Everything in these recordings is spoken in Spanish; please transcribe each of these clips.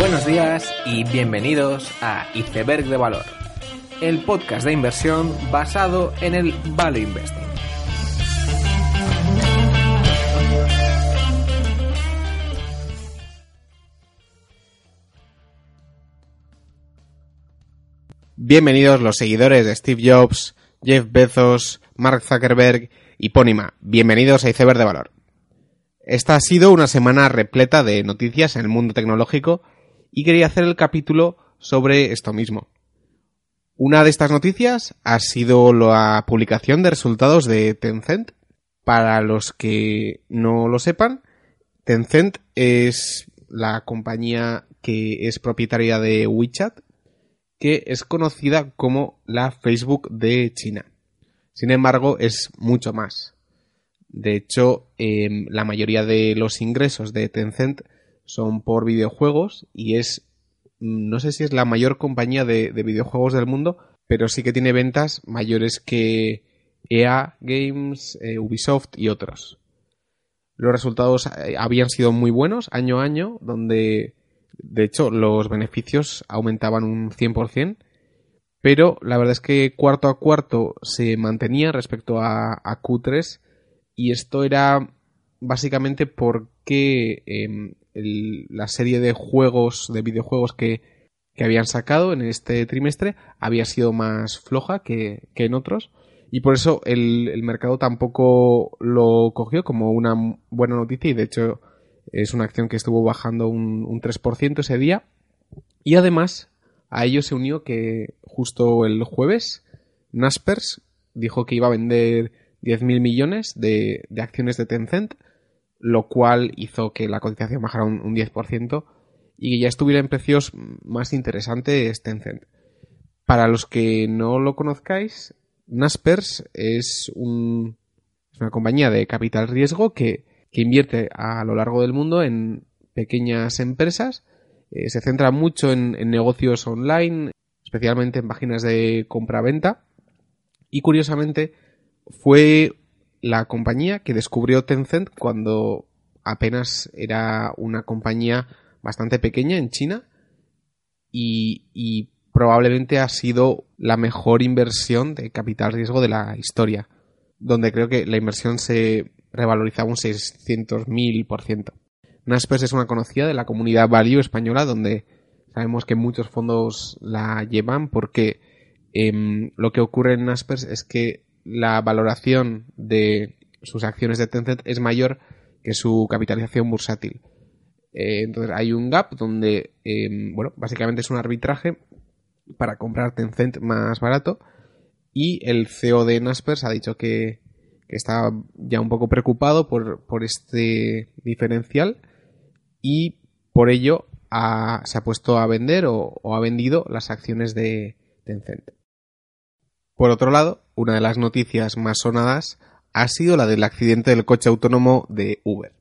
Buenos días y bienvenidos a Iceberg de Valor, el podcast de inversión basado en el Value Investing. Bienvenidos los seguidores de Steve Jobs, Jeff Bezos, Mark Zuckerberg y Pónima. Bienvenidos a Iceberg de Valor. Esta ha sido una semana repleta de noticias en el mundo tecnológico y quería hacer el capítulo sobre esto mismo. Una de estas noticias ha sido la publicación de resultados de Tencent. Para los que no lo sepan, Tencent es la compañía que es propietaria de WeChat, que es conocida como la Facebook de China. Sin embargo, es mucho más. De hecho, em, la mayoría de los ingresos de Tencent son por videojuegos y es, no sé si es la mayor compañía de, videojuegos del mundo, pero sí que tiene ventas mayores que EA Games, eh, Ubisoft y otros. Los resultados eh, habían sido muy buenos año a año, donde de hecho los beneficios aumentaban un 100%, pero la verdad es que cuarto a cuarto se mantenía respecto a, a Q3 y esto era básicamente porque em, la serie de juegos, de videojuegos que, habían sacado en este trimestre había sido más floja que, en otros. Y por eso el, mercado tampoco lo cogió como una buena noticia y de hecho es una acción que estuvo bajando un, un 3% ese día. Y además a ello se unió que justo el jueves Naspers dijo que iba a vender 10.000 millones de, de acciones de Tencent lo cual hizo que la cotización bajara un, 10% y que ya estuviera en precios más interesantes Tencent. Para los que no lo conozcáis, Naspers es, un, una compañía de capital riesgo que, invierte a lo largo del mundo en pequeñas empresas. Eh, se centra mucho en negocios online, especialmente en páginas de compra-venta. Y curiosamente, fue la compañía que descubrió Tencent cuando apenas era una compañía bastante pequeña en China y, probablemente ha sido la mejor inversión de capital riesgo de la historia, donde creo que la inversión se revalorizaba un 600.000%. Naspers es una conocida de la comunidad Value española, donde sabemos que muchos fondos la llevan porque em, lo que ocurre en Naspers es que la valoración de sus acciones de Tencent es mayor que su capitalización bursátil. Eh, entonces hay un gap donde, em, bueno, básicamente es un arbitraje para comprar Tencent más barato y el CEO de Naspers ha dicho que, está ya un poco preocupado por, este diferencial y por ello se ha puesto a vender o ha vendido las acciones de Tencent. Por otro lado, una de las noticias más sonadas ha sido la del accidente del coche autónomo de Uber.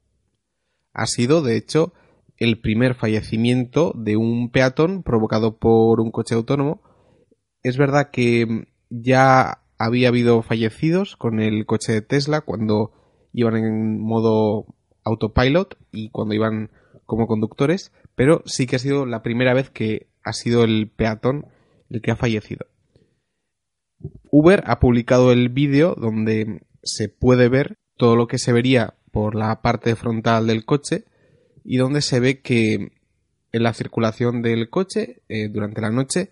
Ha sido, de hecho, el primer fallecimiento de un peatón provocado por un coche autónomo. Es verdad que ya había habido fallecidos con el coche de Tesla cuando iban en modo autopilot y cuando iban como conductores, pero sí que ha sido la primera vez que ha sido el peatón el que ha fallecido. Uber ha publicado el vídeo donde se puede ver todo lo que se vería por la parte frontal del coche y donde se ve que en la circulación del coche eh, durante la noche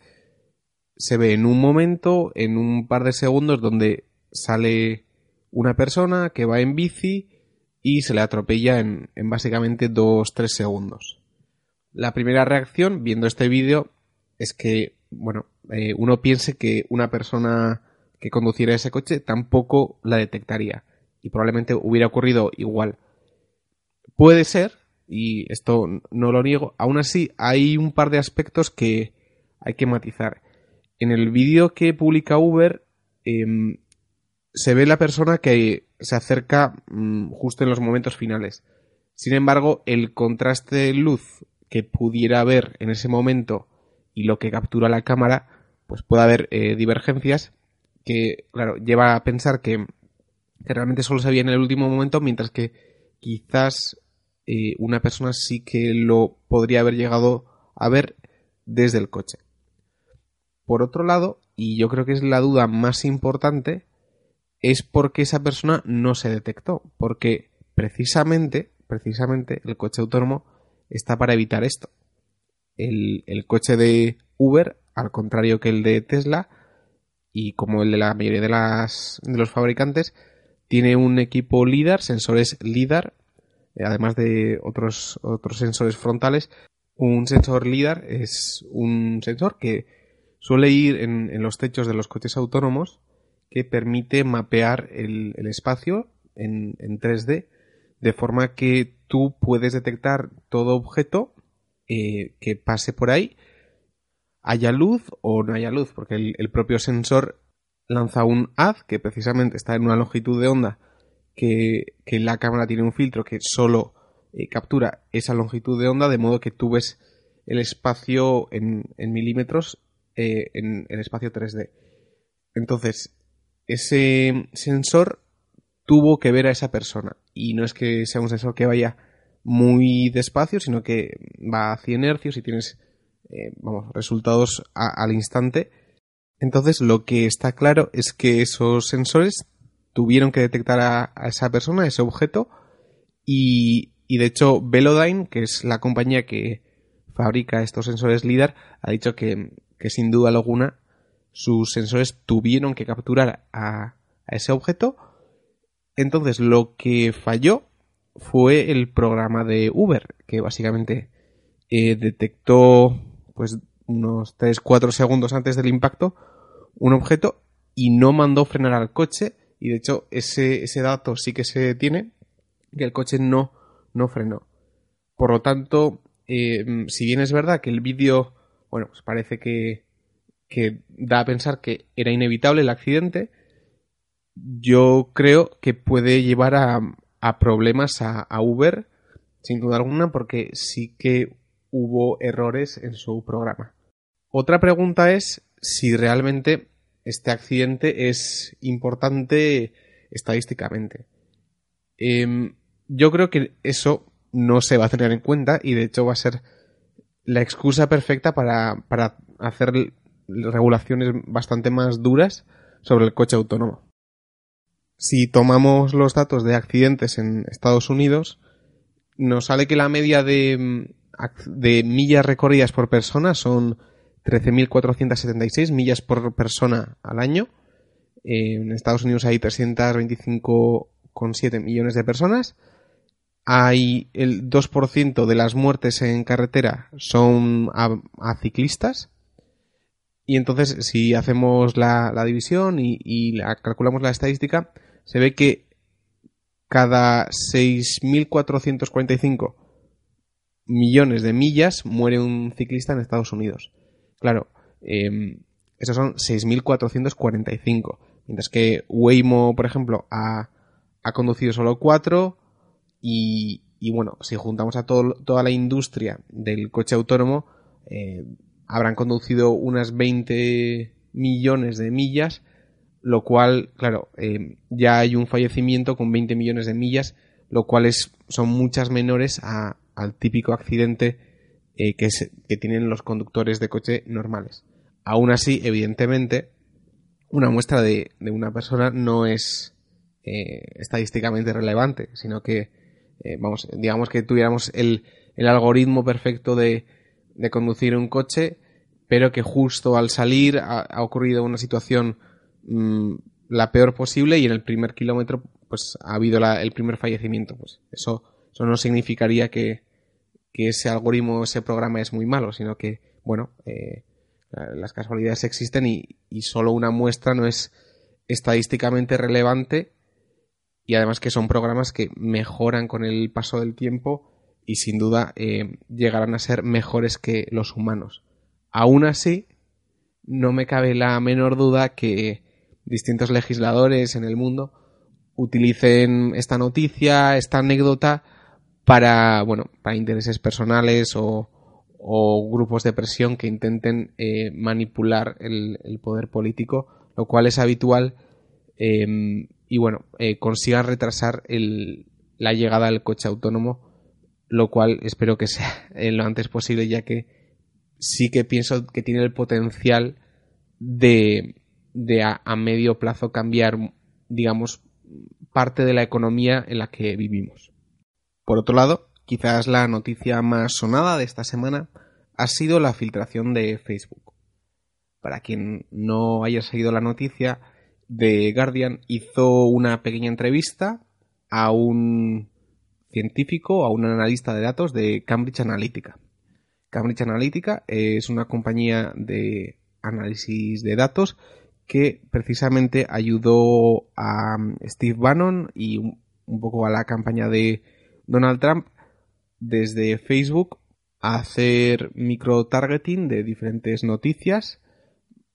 se ve en un momento, en un par de segundos, donde sale una persona que va en bici y se le atropella en, en básicamente 2-3 segundos. La primera reacción viendo este vídeo es que, bueno, eh, uno piense que una persona que conduciera ese coche tampoco la detectaría y probablemente hubiera ocurrido igual. Puede ser, y esto no lo niego, aún así hay un par de aspectos que hay que matizar. En el vídeo que publica Uber em, se ve la persona que se acerca mm, justo en los momentos finales. Sin embargo, el contraste de luz que pudiera haber en ese momento y lo que captura la cámara, pues puede haber eh, divergencias que, claro, lleva a pensar que, realmente solo se veía en el último momento, mientras que quizás eh, una persona sí que lo podría haber llegado a ver desde el coche. Por otro lado, y yo creo que es la duda más importante, es porque esa persona no se detectó, porque precisamente, precisamente el coche autónomo está para evitar esto. El, el coche de Uber, al contrario que el de Tesla, y como el de la mayoría de, las, de los fabricantes, tiene un equipo LIDAR, sensores LIDAR, eh, además de otros, otros sensores frontales. Un sensor LIDAR es un sensor que suele ir en, en los techos de los coches autónomos que permite mapear el, el espacio en, en, 3D de forma que tú puedes detectar todo objeto eh, que pase por ahí haya luz o no haya luz, porque el, propio sensor lanza un haz que precisamente está en una longitud de onda que, la cámara tiene un filtro que solo eh, captura esa longitud de onda, de modo que tú ves el espacio en, en milímetros eh, en el espacio 3D. Entonces, ese sensor tuvo que ver a esa persona. Y no es que sea un sensor que vaya muy despacio, sino que va a 100 hercios y tienes eh, vamos, resultados al instante. Entonces lo que está claro es que esos sensores tuvieron que detectar a, a esa persona, a ese objeto, y, y, de hecho Velodyne, que es la compañía que fabrica estos sensores LIDAR, ha dicho que, que sin duda alguna sus sensores tuvieron que capturar a, a ese objeto. Entonces lo que falló fue el programa de Uber, que básicamente eh, detectó pues unos 3-4 segundos antes del impacto un objeto y no mandó frenar al coche y de hecho ese, ese dato sí que se tiene que el coche no, no frenó. Por lo tanto, eh, si bien es verdad que el vídeo, bueno, pues parece que, que da a pensar que era inevitable el accidente, yo creo que puede llevar a, a problemas a, Uber, sin duda alguna, porque sí que hubo errores en su programa. Otra pregunta es si realmente este accidente es importante estadísticamente. Eh, yo creo que eso no se va a tener en cuenta y de hecho va a ser la excusa perfecta para, para hacer regulaciones bastante más duras sobre el coche autónomo. Si tomamos los datos de accidentes en Estados Unidos, nos sale que la media de, de millas recorridas por persona son 13.476 millas por persona al año. En Estados Unidos hay 325,7 millones de personas. Hay el 2% de las muertes en carretera son a, ciclistas. Y entonces, si hacemos la, división y, y la, calculamos la estadística, se ve que cada 6.445 millones de millas muere un ciclista en Estados Unidos. Claro, eh, esos son 6.445. Mientras que Waymo, por ejemplo, ha, ha conducido solo 4 y, y, bueno, si juntamos a todo, toda la industria del coche autónomo, eh, habrán conducido unas 20 millones de millas, lo cual, claro, eh, ya hay un fallecimiento con 20 millones de millas, lo cual es, son muchas menores a, al típico accidente eh, que, que tienen los conductores de coche normales. Aún así, evidentemente, una muestra de, de una persona no es eh, estadísticamente relevante, sino que, eh, vamos, digamos que tuviéramos el, el algoritmo perfecto de, de, conducir un coche, pero que justo al salir ha ocurrido una situación mmm, la peor posible y en el primer kilómetro pues ha habido el primer fallecimiento. Pues eso, eso no significaría que, que ese algoritmo, ese programa es muy malo, sino que, bueno, eh, las casualidades existen y, y, solo una muestra no es estadísticamente relevante y además que son programas que mejoran con el paso del tiempo y sin duda eh, llegarán a ser mejores que los humanos. Aún así, no me cabe la menor duda que distintos legisladores en el mundo utilicen esta noticia, esta anécdota, para, bueno, para intereses personales o, o grupos de presión que intenten eh, manipular el, el, poder político, lo cual es habitual eh, y bueno, eh, consigan retrasar el, la llegada del coche autónomo, lo cual espero que sea lo antes posible ya que sí que pienso que tiene el potencial de, de a, a medio plazo cambiar, digamos, parte de la economía en la que vivimos. Por otro lado, quizás la noticia más sonada de esta semana ha sido la filtración de Facebook. Para quien no haya seguido la noticia, The Guardian hizo una pequeña entrevista a un científico, a un analista de datos de Cambridge Analytica. Cambridge Analytica es una compañía de análisis de datos que precisamente ayudó a Steve Bannon y un poco a la campaña de Donald Trump desde Facebook a hacer micro-targeting de diferentes noticias,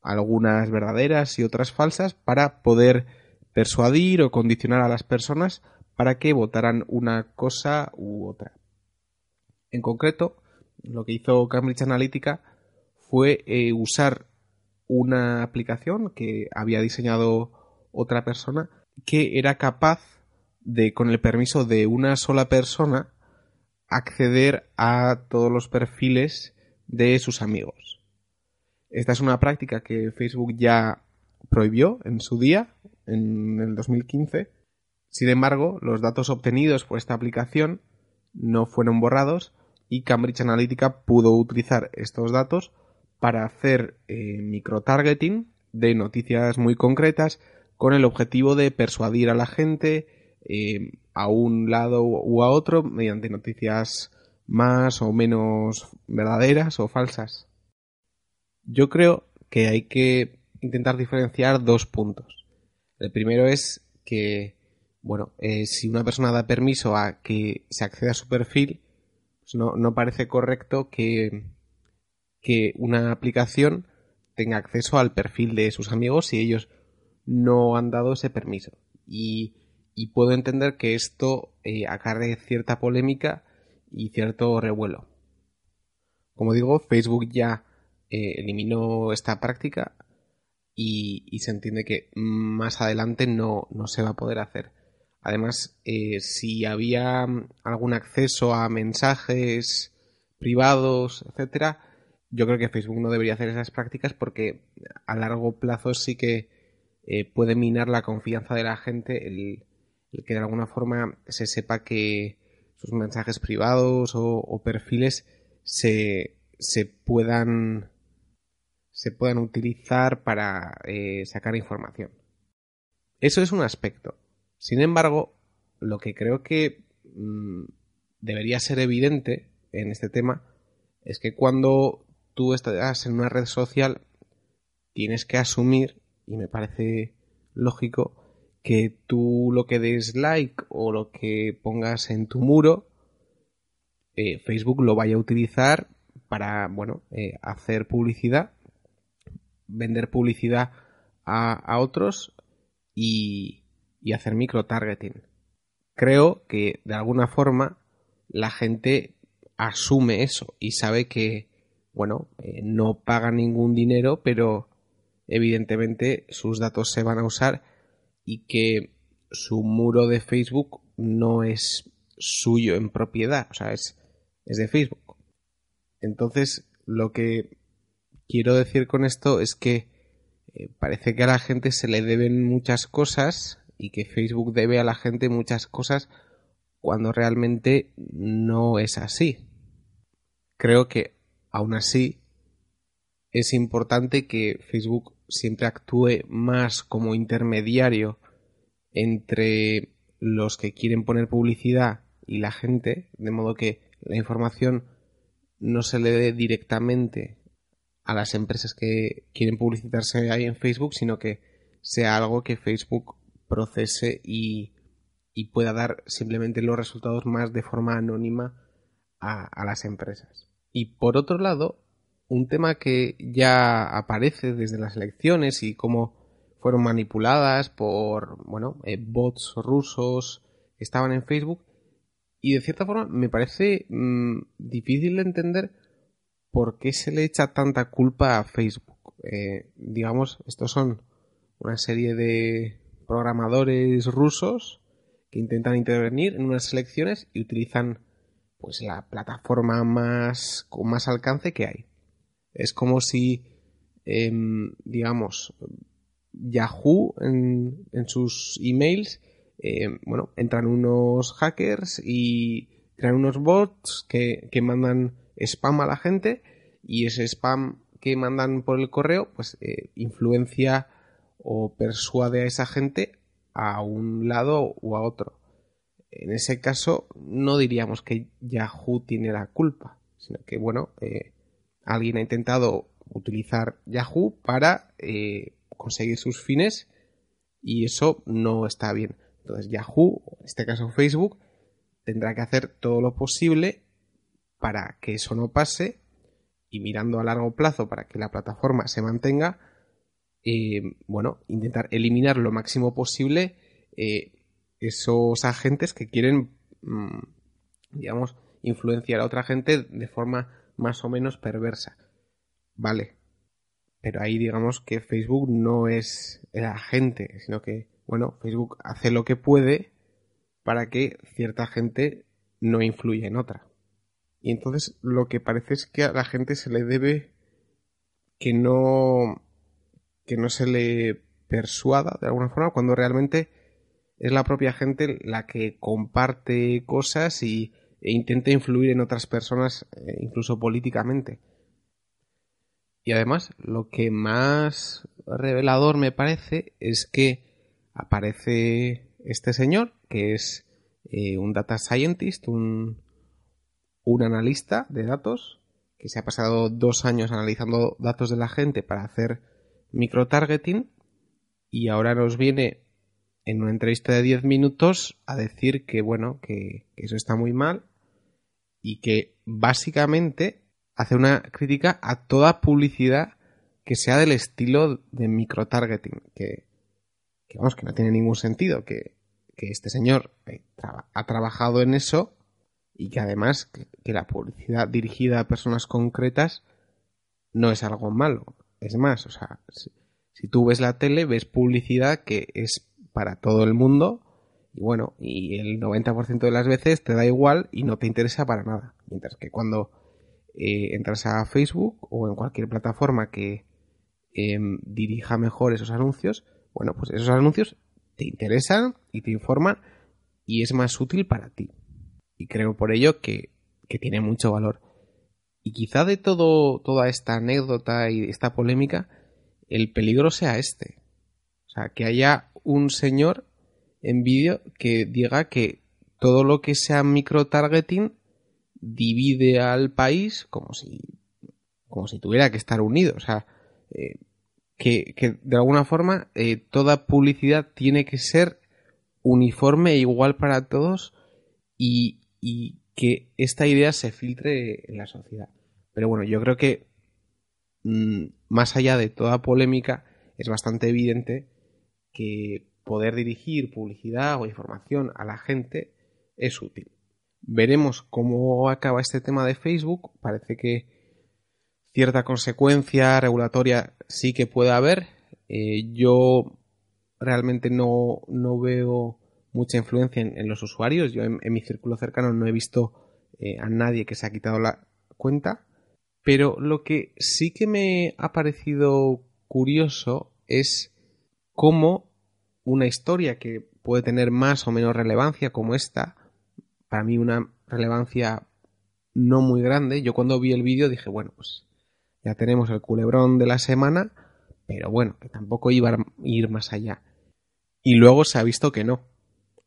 algunas verdaderas y otras falsas, para poder persuadir o condicionar a las personas para que votaran una cosa u otra. En concreto, lo que hizo Cambridge Analytica fue eh, usar una aplicación que había diseñado otra persona que era capaz de, con el permiso de una sola persona, acceder a todos los perfiles de sus amigos. Esta es una práctica que Facebook ya prohibió en su día, en el 2015. Sin embargo, los datos obtenidos por esta aplicación no fueron borrados y Cambridge Analytica pudo utilizar estos datos para hacer eh, microtargeting de noticias muy concretas con el objetivo de persuadir a la gente eh, a un lado u a otro mediante noticias más o menos verdaderas o falsas. Yo creo que hay que intentar diferenciar dos puntos. El primero es que, bueno, eh, si una persona da permiso a que se acceda a su perfil, pues no, no parece correcto que, que una aplicación tenga acceso al perfil de sus amigos si ellos no han dado ese permiso. Y puedo entender que esto eh, acarre cierta polémica y cierto revuelo. Como digo, Facebook ya eh, eliminó esta práctica y, se entiende que más adelante no, se va a poder hacer. Además, eh, si había algún acceso a mensajes privados, etcétera, yo creo que Facebook no debería hacer esas prácticas porque a largo plazo sí que puede minar la confianza de la gente el, que de alguna forma se sepa que sus mensajes privados o, perfiles se, se, puedan se puedan utilizar para eh, sacar información. Eso es un aspecto. Sin embargo, lo que creo que mm, debería ser evidente en este tema es que cuando tú estás en una red social tienes que asumir, y me parece lógico, que tú lo que des like o lo que pongas en tu muro, eh, Facebook lo vaya a utilizar para, bueno, eh, hacer publicidad, vender publicidad a, otros y, y hacer micro-targeting. Creo que de alguna forma la gente asume eso y sabe que, bueno, eh, no paga ningún dinero, pero evidentemente sus datos se van a usar y que su muro de Facebook no es suyo en propiedad, o sea, es, es de Facebook. Entonces, lo que quiero decir con esto es que eh, parece que a la gente se le deben muchas cosas y que Facebook debe a la gente muchas cosas cuando realmente no es así. Creo que aún así es importante que Facebook siempre actúe más como intermediario entre los que quieren poner publicidad y la gente, de modo que la información no se le dé directamente a las empresas que quieren publicitarse ahí en Facebook, sino que sea algo que Facebook procese y, pueda dar simplemente los resultados más de forma anónima a, a las empresas. Y por otro lado, un tema que ya aparece desde las elecciones y cómo fueron manipuladas por, bueno, eh, bots rusos que estaban en Facebook y de cierta forma me parece mm, difícil de entender por qué se le echa tanta culpa a Facebook. Eh, digamos, estos son una serie de programadores rusos que intentan intervenir en unas elecciones y utilizan pues la plataforma más con más alcance que hay. Es como si, em, digamos, Yahoo en, en sus emails, em, bueno, entran unos hackers y crean unos bots que, que mandan spam a la gente y ese spam que mandan por el correo, pues eh, influencia o persuade a esa gente a un lado o a otro. En ese caso, no diríamos que Yahoo tiene la culpa, sino que, bueno, eh, alguien ha intentado utilizar Yahoo para eh, conseguir sus fines y eso no está bien. Entonces, Yahoo, en este caso Facebook, tendrá que hacer todo lo posible para que eso no pase y mirando a largo plazo para que la plataforma se mantenga, eh, bueno, intentar eliminar lo máximo posible esos agentes que quieren, mm, digamos, influenciar a otra gente de forma más o menos perversa. Vale. Pero ahí digamos que Facebook no es el agente, sino que, bueno, Facebook hace lo que puede para que cierta gente no influya en otra. Y entonces lo que parece es que a la gente se le debe que no que no se le persuada de alguna forma cuando realmente es la propia gente la que comparte cosas y, e intenta influir en otras personas eh, incluso políticamente. Y además lo que más revelador me parece es que aparece este señor que es eh, un data scientist, un, un analista de datos que se ha pasado dos años analizando datos de la gente para hacer microtargeting y ahora nos viene en una entrevista de 10 minutos a decir que bueno, que, eso está muy mal y que básicamente hace una crítica a toda publicidad que sea del estilo de microtargeting, que, que vamos, que no tiene ningún sentido, que, que este señor eh, ha trabajado en eso y que además que, la publicidad dirigida a personas concretas no es algo malo. Es más, o sea, si, tú ves la tele, ves publicidad que es para todo el mundo y bueno, y el 90% de las veces te da igual y no te interesa para nada. Mientras que cuando eh, entras a Facebook o en cualquier plataforma que em, dirija mejor esos anuncios, bueno, pues esos anuncios te interesan y te informan y es más útil para ti y creo por ello que, tiene mucho valor. Y quizá de todo, toda esta anécdota y esta polémica, el peligro sea este. O sea, que haya un señor en vídeo que diga que todo lo que sea microtargeting divide al país como si, como si tuviera que estar unido. O sea, eh, que, que, de alguna forma eh, toda publicidad tiene que ser uniforme e igual para todos y, y que esta idea se filtre en la sociedad. Pero bueno, yo creo que mm, más allá de toda polémica, es bastante evidente que poder dirigir publicidad o información a la gente es útil. Veremos cómo acaba este tema de Facebook. Parece que cierta consecuencia regulatoria sí que puede haber. Eh, yo realmente no, no veo mucha influencia en, los usuarios. Yo en, mi círculo cercano no he visto eh, a nadie que se ha quitado la cuenta. Pero lo que sí que me ha parecido curioso es cómo una historia que puede tener más o menos relevancia como esta, para mí una relevancia no muy grande, yo cuando vi el vídeo dije, bueno, pues ya tenemos el culebrón de la semana, pero bueno, que tampoco iba a ir más allá. Y luego se ha visto que no,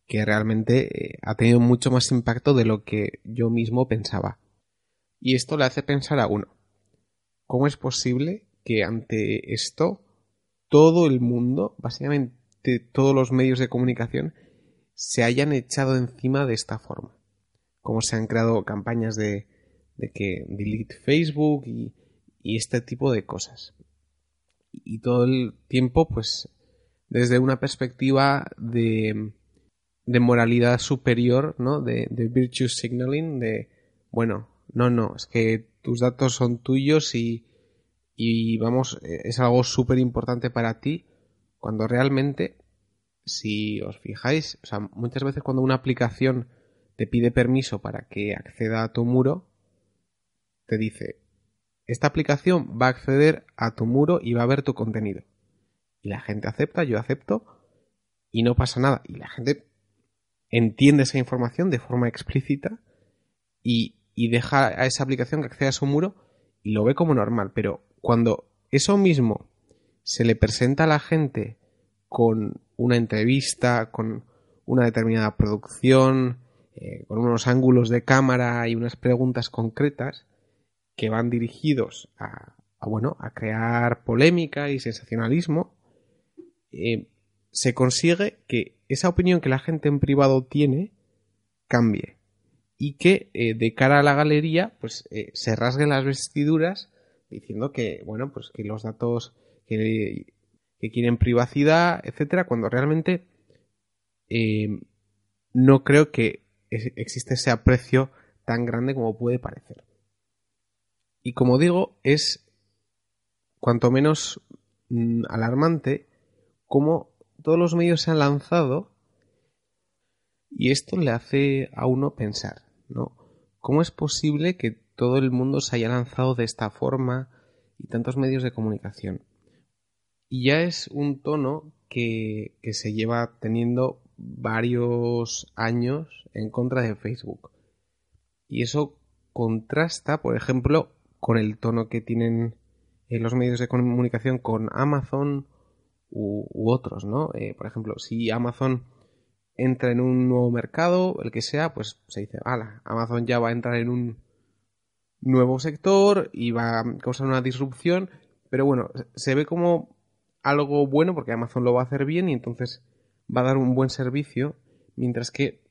que realmente eh, ha tenido mucho más impacto de lo que yo mismo pensaba. Y esto le hace pensar a uno, ¿cómo es posible que ante esto todo el mundo, básicamente todos los medios de comunicación, se hayan echado encima de esta forma? Cómo se han creado campañas de, de que delete Facebook y, y este tipo de cosas. Y todo el tiempo, pues, desde una perspectiva de de moralidad superior, ¿no? De, de virtue signaling, de, bueno, no, no, es que tus datos son tuyos y, y vamos, es algo súper importante para ti, cuando realmente, si os fijáis, o sea, muchas veces cuando una aplicación te pide permiso para que acceda a tu muro, te dice, esta aplicación va a acceder a tu muro y va a ver tu contenido. Y la gente acepta, yo acepto, y no pasa nada. Y la gente entiende esa información de forma explícita y, y deja a esa aplicación que acceda a su muro y lo ve como normal. Pero cuando eso mismo se le presenta a la gente con una entrevista, con una determinada producción, eh, con unos ángulos de cámara y unas preguntas concretas que van dirigidos a, bueno, a crear polémica y sensacionalismo, eh, se consigue que esa opinión que la gente en privado tiene cambie y que eh, de cara a la galería pues se rasguen las vestiduras diciendo que bueno pues que los datos que, quieren privacidad etcétera cuando realmente no creo que existe ese aprecio tan grande como puede parecer. Y como digo, es cuanto menos mm, alarmante como todos los medios se han lanzado y esto le hace a uno pensar, ¿no? ¿Cómo es posible que todo el mundo se haya lanzado de esta forma y tantos medios de comunicación? Y ya es un tono que, que se lleva teniendo varios años en contra de Facebook. Y eso contrasta, por ejemplo, con el tono que tienen en los medios de comunicación con Amazon u, otros, ¿no? Eh, por ejemplo, si Amazon entra en un nuevo mercado, el que sea, pues se dice, ala, Amazon ya va a entrar en un nuevo sector y va a causar una disrupción, pero bueno, se ve como algo bueno porque Amazon lo va a hacer bien y entonces va a dar un buen servicio, mientras que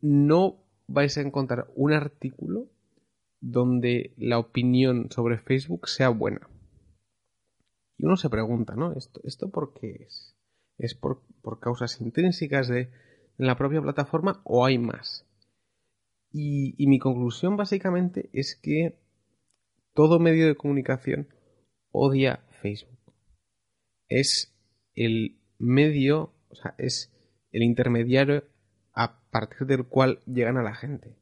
no vais a encontrar un artículo donde la opinión sobre Facebook sea buena. Y uno se pregunta, ¿no? ¿Esto, esto por qué es? ¿Es por, causas intrínsecas de, la propia plataforma o hay más? Y, y mi conclusión básicamente es que todo medio de comunicación odia Facebook. Es el medio o sea, es el intermediario a partir del cual llegan a la gente.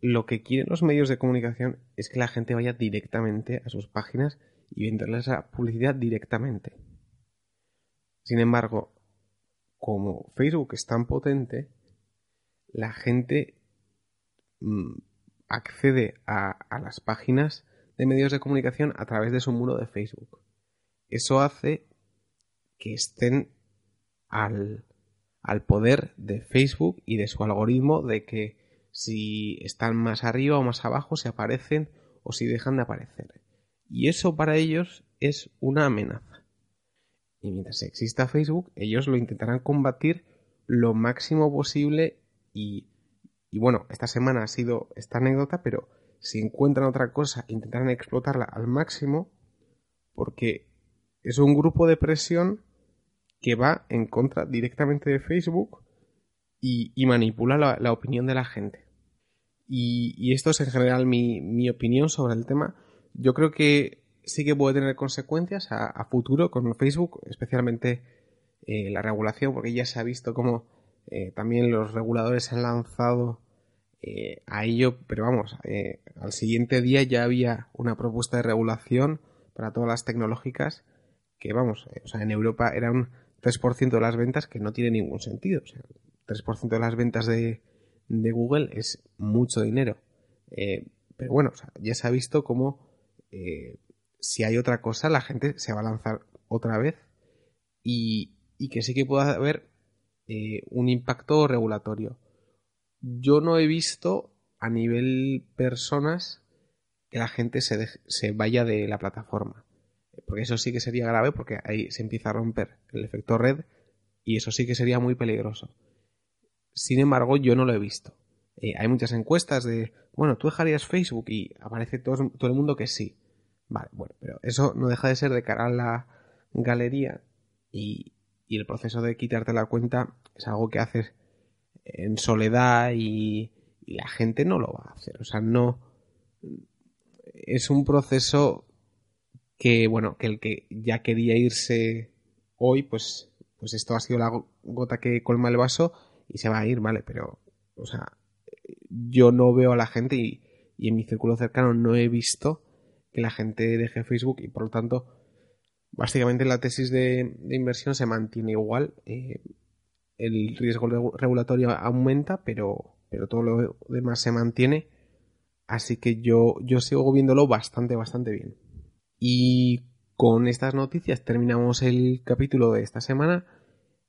Lo que quieren los medios de comunicación es que la gente vaya directamente a sus páginas y venderles esa publicidad directamente. Sin embargo, como Facebook es tan potente, la gente mm, accede a, a, las páginas de medios de comunicación a través de su muro de Facebook. Eso hace que estén al, poder de Facebook y de su algoritmo de que si están más arriba o más abajo se aparecen o si dejan de aparecer. Y eso para ellos es una amenaza. Y mientras exista Facebook, ellos lo intentarán combatir lo máximo posible y, bueno, esta semana ha sido esta anécdota, pero si encuentran otra cosa, intentarán explotarla al máximo porque es un grupo de presión que va en contra directamente de Facebook y, manipula la, opinión de la gente. Y, esto es en general mi, opinión sobre el tema. Yo creo que sí que puede tener consecuencias a, futuro con Facebook, especialmente eh, la regulación, porque ya se ha visto como eh, también los reguladores han lanzado eh, a ello, pero vamos, al siguiente día ya había una propuesta de regulación para todas las tecnológicas que, vamos, o sea, en Europa era un 3% de las ventas que no tiene ningún sentido. O sea, 3% de las ventas de, Google es mucho dinero. Eh, pero bueno, ya se ha visto cómo eh, si hay otra cosa, la gente se va a lanzar otra vez y, que sí que pueda haber eh, un impacto regulatorio. Yo no he visto a nivel personas que la gente se, se vaya de la plataforma porque eso sí que sería grave porque ahí se empieza a romper el efecto red y eso sí que sería muy peligroso. Sin embargo, yo no lo he visto. Eh, hay muchas encuestas de, bueno, tú dejarías Facebook y aparece todo, todo el mundo que sí. Vale, bueno, pero eso no deja de ser de cara a la galería y, el proceso de quitarte la cuenta es algo que haces en soledad y, y la gente no lo va a hacer. O sea, no. Es un proceso que bueno, que el que ya quería irse hoy, pues, pues esto ha sido la gota que colma el vaso y se va a ir, ¿vale? Pero, o sea, yo no veo a la gente y, y en mi círculo cercano no he visto que la gente deje Facebook y por lo tanto básicamente la tesis de, inversión se mantiene igual. Eh, el riesgo regulatorio aumenta, pero, pero todo lo demás se mantiene. Así que yo, yo sigo viéndolo bastante, bastante bien. Y con estas noticias terminamos el capítulo de esta semana.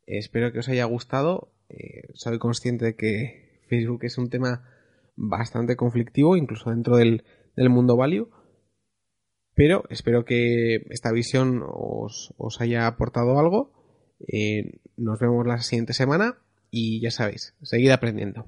Espero que os haya gustado. Eh, soy consciente de que Facebook es un tema bastante conflictivo, incluso dentro del, mundo value. Pero espero que esta visión os, haya aportado algo. Eh, nos vemos la siguiente semana y ya sabéis, seguid aprendiendo.